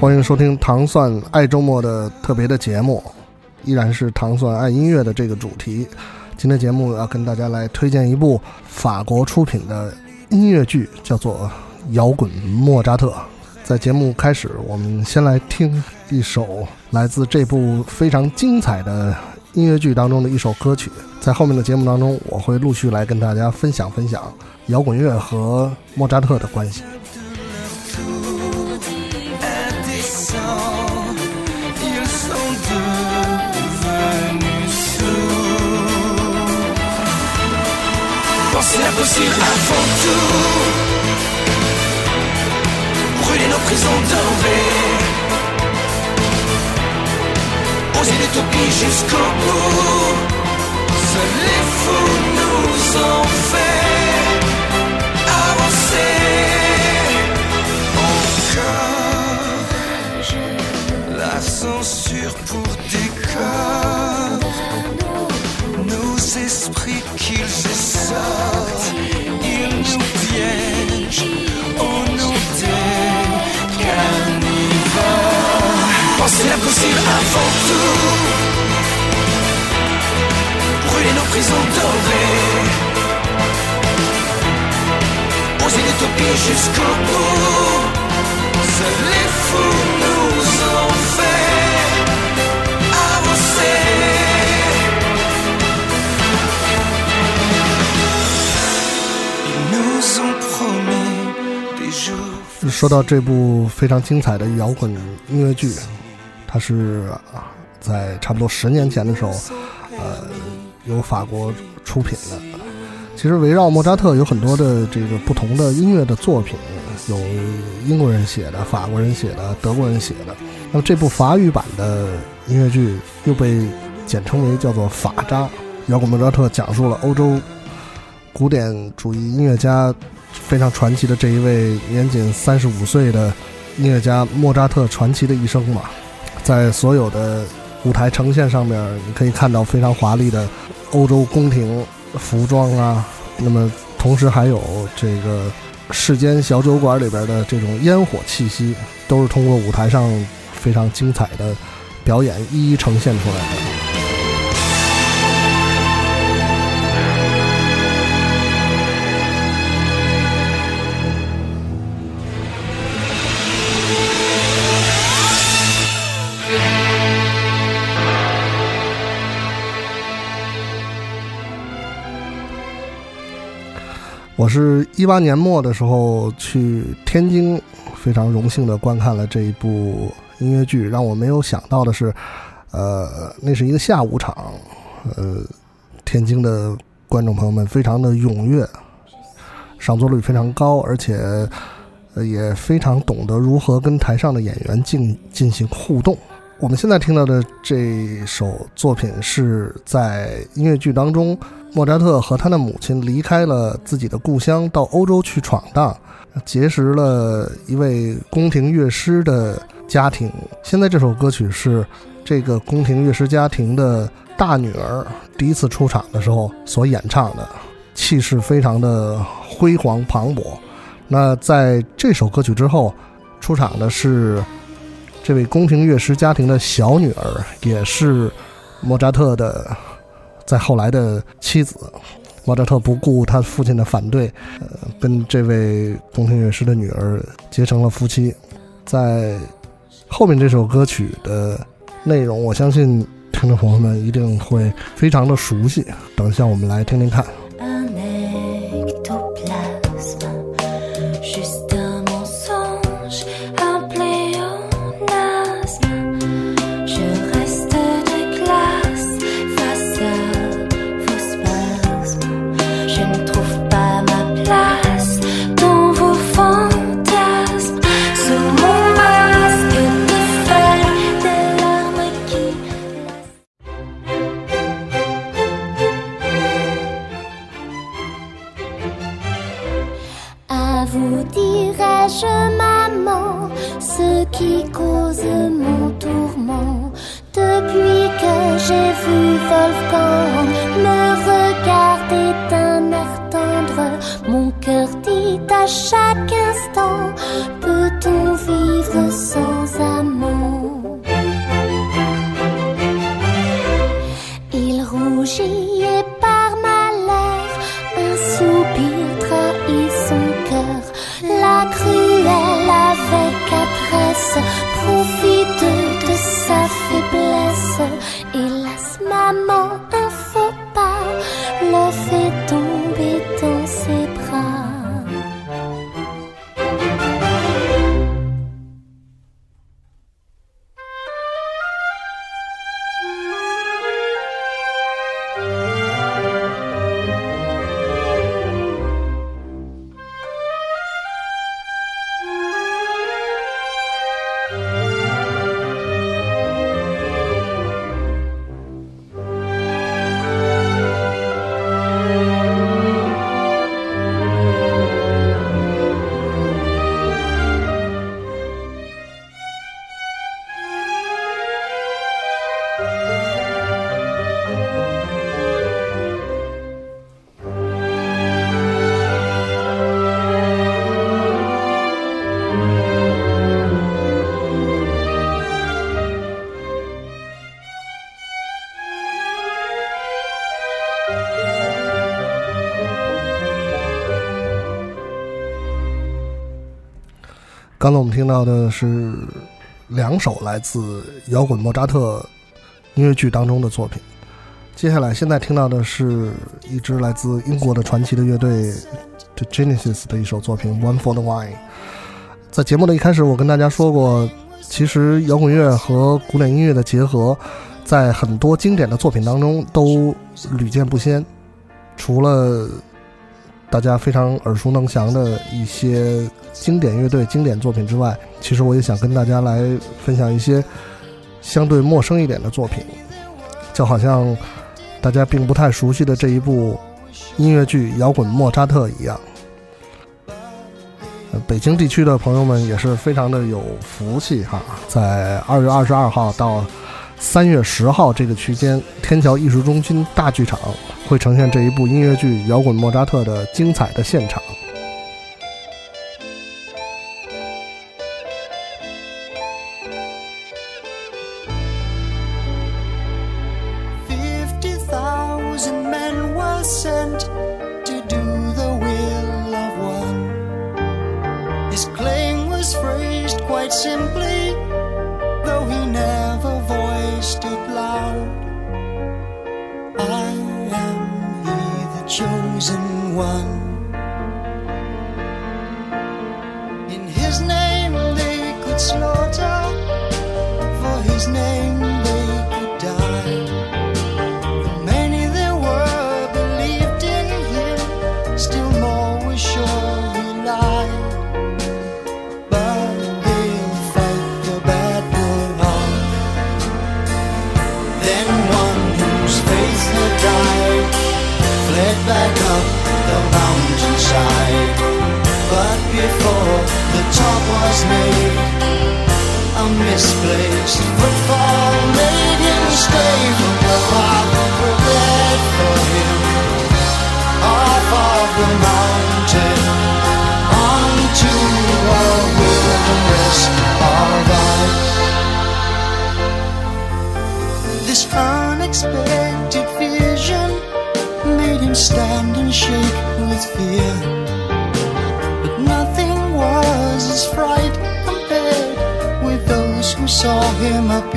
欢迎收听糖蒜爱周末的特别的节目，依然是糖蒜爱音乐的这个主题。今天节目要跟大家来推荐一部法国出品的音乐剧，叫做《摇滚莫扎特》。在节目开始，我们先来听一首来自这部非常精彩的音乐剧当中的一首歌曲。在后面的节目当中，我会陆续来跟大家分享分享摇滚乐和莫扎特的关系。c'est impossible avant tout. Brûler nos prisons dorées. Oser l'utopie jusqu'au bout. Seuls les fous nous ont fait Censure pour décor. Nos esprits qu'ils sortent, ils nous piègent au nom des carnivores. Pensez l'impossible avant tout. Brûler nos prisons dorées. Oser l'utopie jusqu'au bout. Seuls les fous 说到这部非常精彩的摇滚音乐剧，它是在差不多十年前的时候，呃，由法国出品的。其实围绕莫扎特有很多的这个不同的音乐的作品，有英国人写的、法国人写的、德国人写的。那么这部法语版的音乐剧又被简称为叫做法扎。摇滚莫扎特讲述了欧洲古典主义音乐家非常传奇的这一位年仅三十五岁的音乐家莫扎特传奇的一生嘛，在所有的舞台呈现上面，你可以看到非常华丽的欧洲宫廷服装啊，那么同时还有这个世间小酒馆里边的这种烟火气息，都是通过舞台上非常精彩的表演一一呈现出来的。我是一八年末的时候去天津，非常荣幸的观看了这一部音乐剧。让我没有想到的是，呃，那是一个下午场，呃，天津的观众朋友们非常的踊跃，上座率非常高，而且呃也非常懂得如何跟台上的演员进进行互动。我们现在听到的这首作品是在音乐剧当中，莫扎特和他的母亲离开了自己的故乡，到欧洲去闯荡，结识了一位宫廷乐师的家庭。现在这首歌曲是这个宫廷乐师家庭的大女儿第一次出场的时候所演唱的，气势非常的辉煌磅礴。那在这首歌曲之后，出场的是。这位宫廷乐师家庭的小女儿，也是莫扎特的在后来的妻子。莫扎特不顾他父亲的反对，呃，跟这位宫廷乐师的女儿结成了夫妻。在后面这首歌曲的内容，我相信听众朋友们一定会非常的熟悉。等一下，我们来听听看。Mon cœur dit à chaque instant 刚才我们听到的是两首来自摇滚莫扎特音乐剧当中的作品。接下来，现在听到的是一支来自英国的传奇的乐队 The Genesis 的一首作品《One for the Wine》。在节目的一开始，我跟大家说过，其实摇滚乐和古典音乐的结合，在很多经典的作品当中都屡见不鲜。除了大家非常耳熟能详的一些经典乐队、经典作品之外，其实我也想跟大家来分享一些相对陌生一点的作品，就好像大家并不太熟悉的这一部音乐剧《摇滚莫扎特》一样。北京地区的朋友们也是非常的有福气哈，在二月二十二号到三月十号这个区间，天桥艺术中心大剧场会呈现这一部音乐剧《摇滚莫扎特》的精彩的现场。Unexpected vision made him stand and shake with fear. But nothing was as fright compared with those who saw him appear.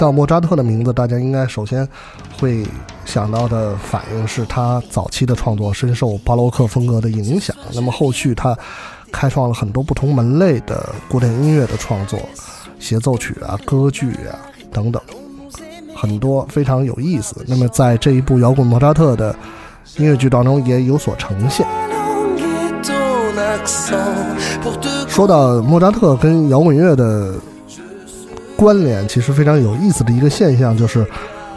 到莫扎特的名字，大家应该首先会想到的反应是他早期的创作深受巴洛克风格的影响。那么后续他开创了很多不同门类的古典音乐的创作，协奏曲啊、歌剧啊等等，很多非常有意思。那么在这一部摇滚莫扎特的音乐剧当中也有所呈现。说到莫扎特跟摇滚乐的关联，其实非常有意思的一个现象就是，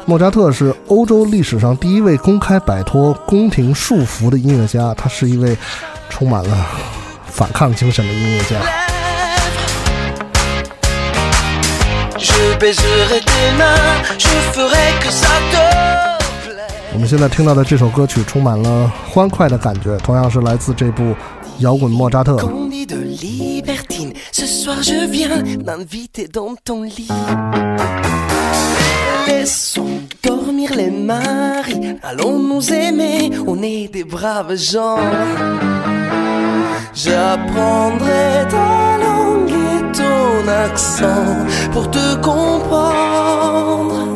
莫扎特是欧洲历史上第一位公开摆脱宫廷束缚的音乐家，他是一位充满了反抗精神的音乐家。我们现在听到的这首歌曲充满了欢快的感觉，同样是来自这部摇滚莫扎特。Ce soir je viens m'inviter dans ton lit. Laissons dormir les maris, allons nous aimer, on est des braves gens. J'apprendrai ta langue et ton accent pour te comprendre.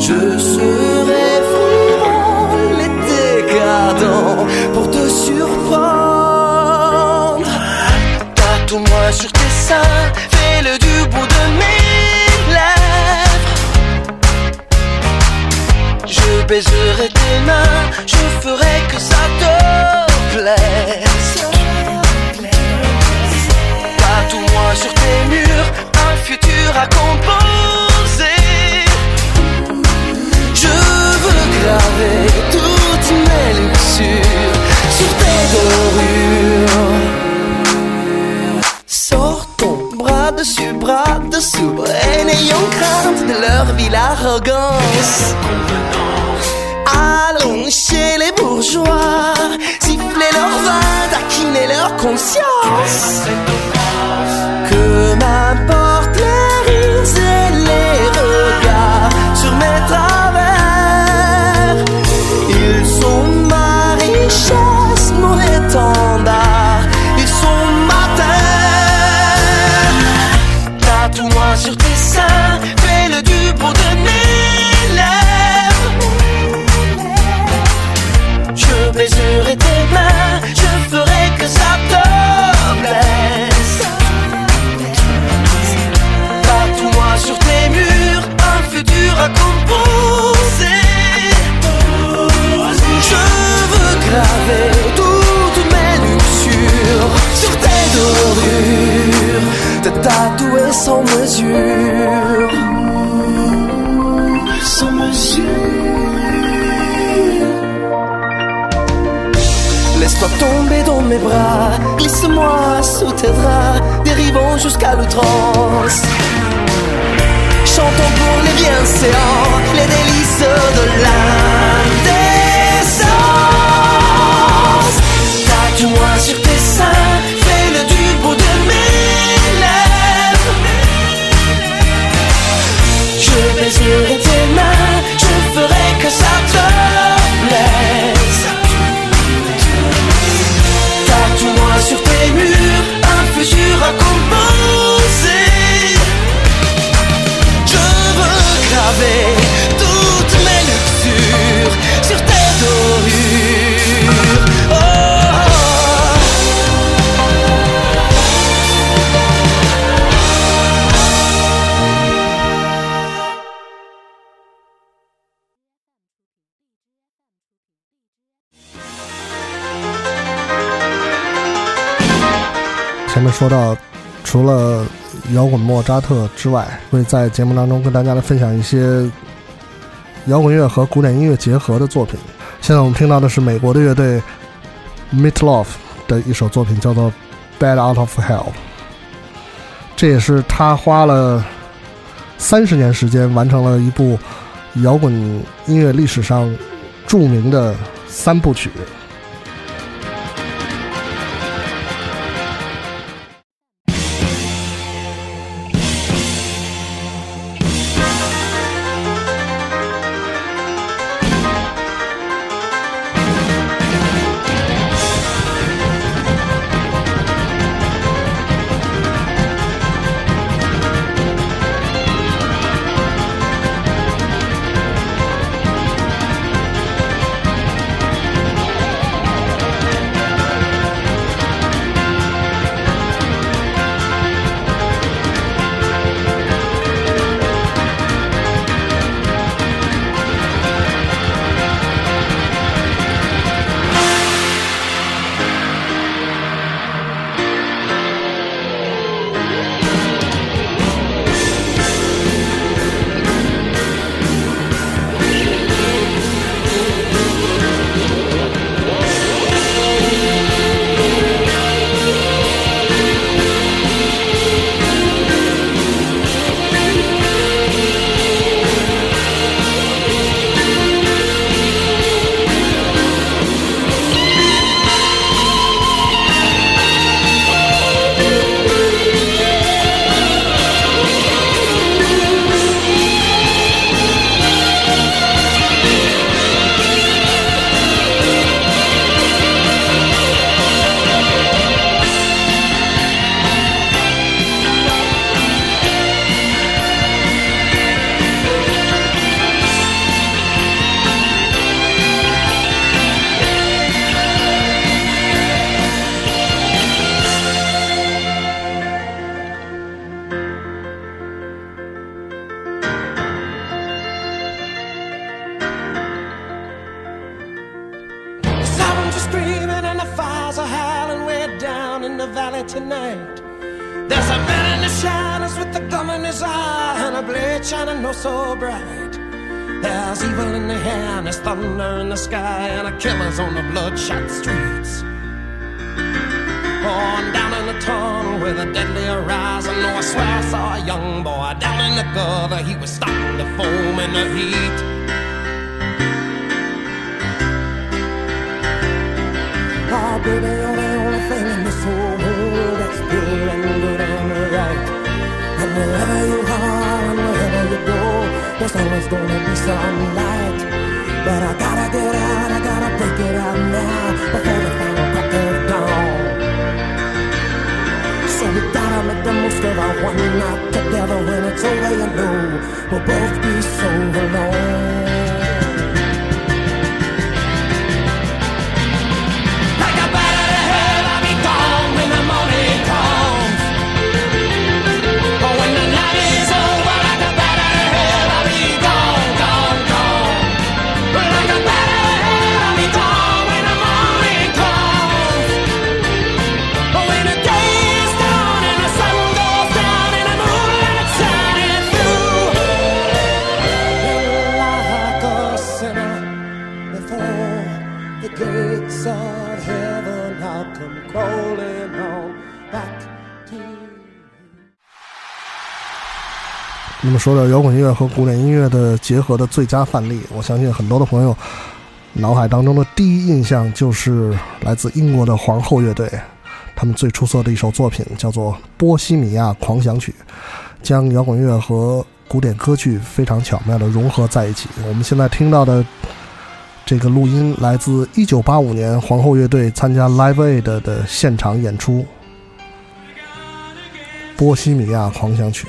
Je serai frivole et décadent pour te Tatoue-moi sur tes seins, fais-le du bout de mes lèvres. Je baiserai tes mains, je ferai que ça te plaise. Tatoue-moi sur tes murs, n'ayons crainte de leur ville arrogance. Allons chez les bourgeois, siffler leur vin, taquiner leur conscience. Que m'importe Tatoue-moi sur tes 说到，除了摇滚莫扎特之外，会在节目当中跟大家来分享一些摇滚乐和古典音乐结合的作品。现在我们听到的是美国的乐队 Meatloaf 的一首作品，叫做《Bad Out of Hell》。这也是他花了三十年时间完成了一部摇滚音乐历史上著名的三部曲。And a blade shining no so bright. There's evil in the air and there's thunder in the sky and a killer's on the bloodshot streets. On down in the tunnel with a deadly horizon. Oh, I swear I saw a young boy down in the gutter. He was starting to foam in the heat. Oh, baby, you're the only thing in this whole world that's pure and good and right. And wherever you there's always gonna be some light. But I gotta get out, I gotta break it out now before the final crack of dawn. So we gotta make the most of our one night together. When it's over, you know we'll both be so alone. 说到摇滚乐和古典音乐的结合的最佳范例，我相信很多的朋友脑海当中的第一印象就是来自英国的皇后乐队，他们最出色的一首作品叫做《波西米亚狂想曲》，将摇滚乐和古典歌剧非常巧妙的融合在一起。我们现在听到的这个录音来自1985年皇后乐队参加 Live Aid 的现场演出，《波西米亚狂想曲》。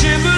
shiver.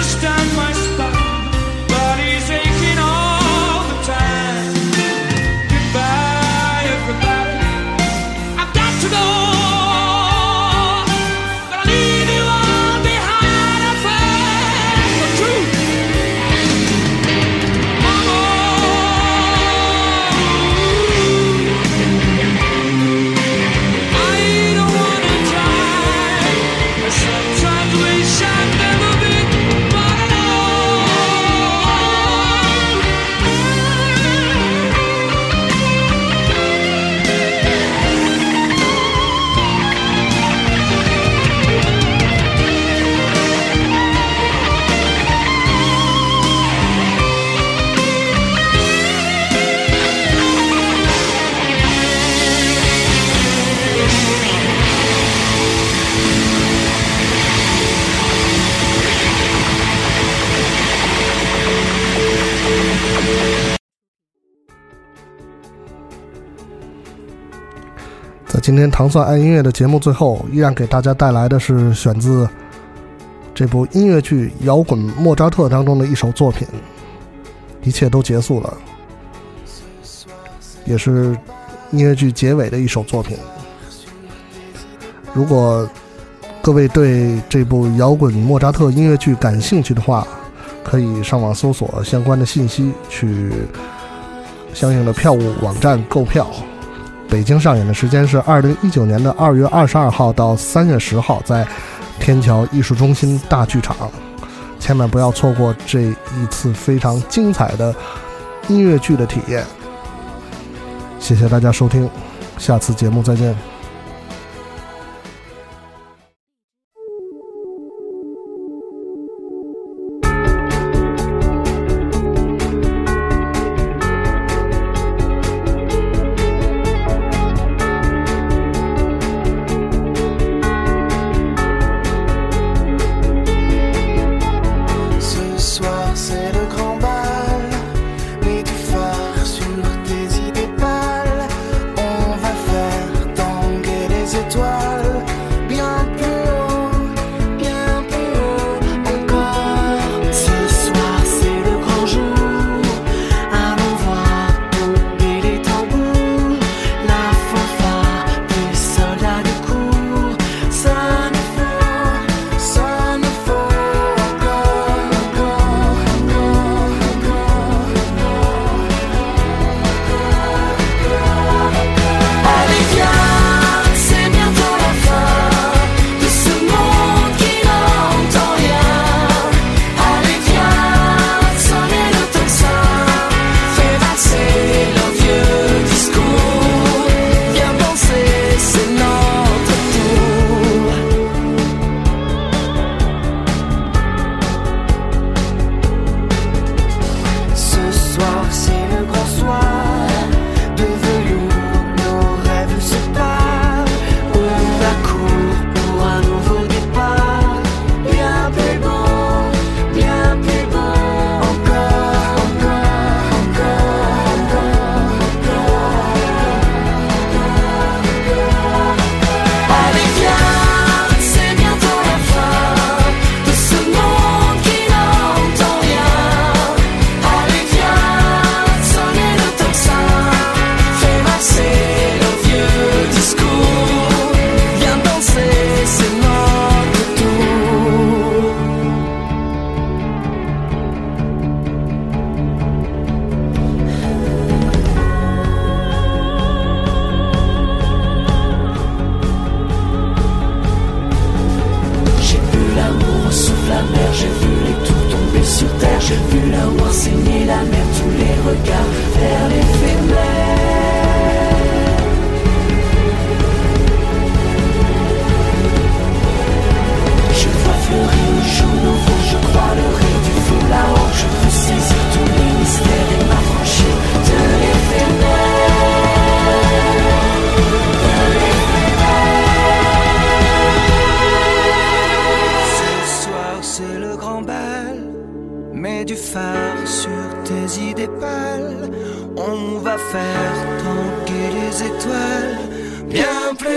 今天糖蒜爱音乐的节目最后依然给大家带来的是选自这部音乐剧摇滚莫扎特当中的一首作品一切都结束了也是音乐剧结尾的一首作品如果各位对这部摇滚莫扎特音乐剧感兴趣的话可以上网搜索相关的信息去相应的票务网站购票。北京上演的时间是二零一九年的二月二十二号到三月十号在天桥艺术中心大剧场千万不要错过这一次非常精彩的音乐剧的体验。谢谢大家收听下次节目再见。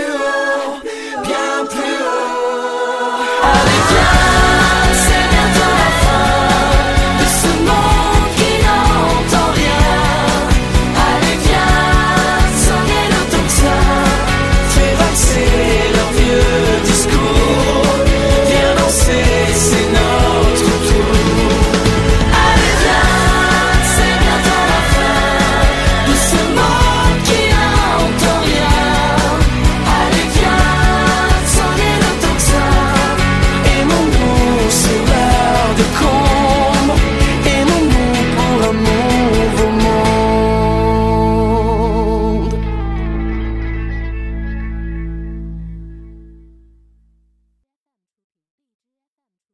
più pian piano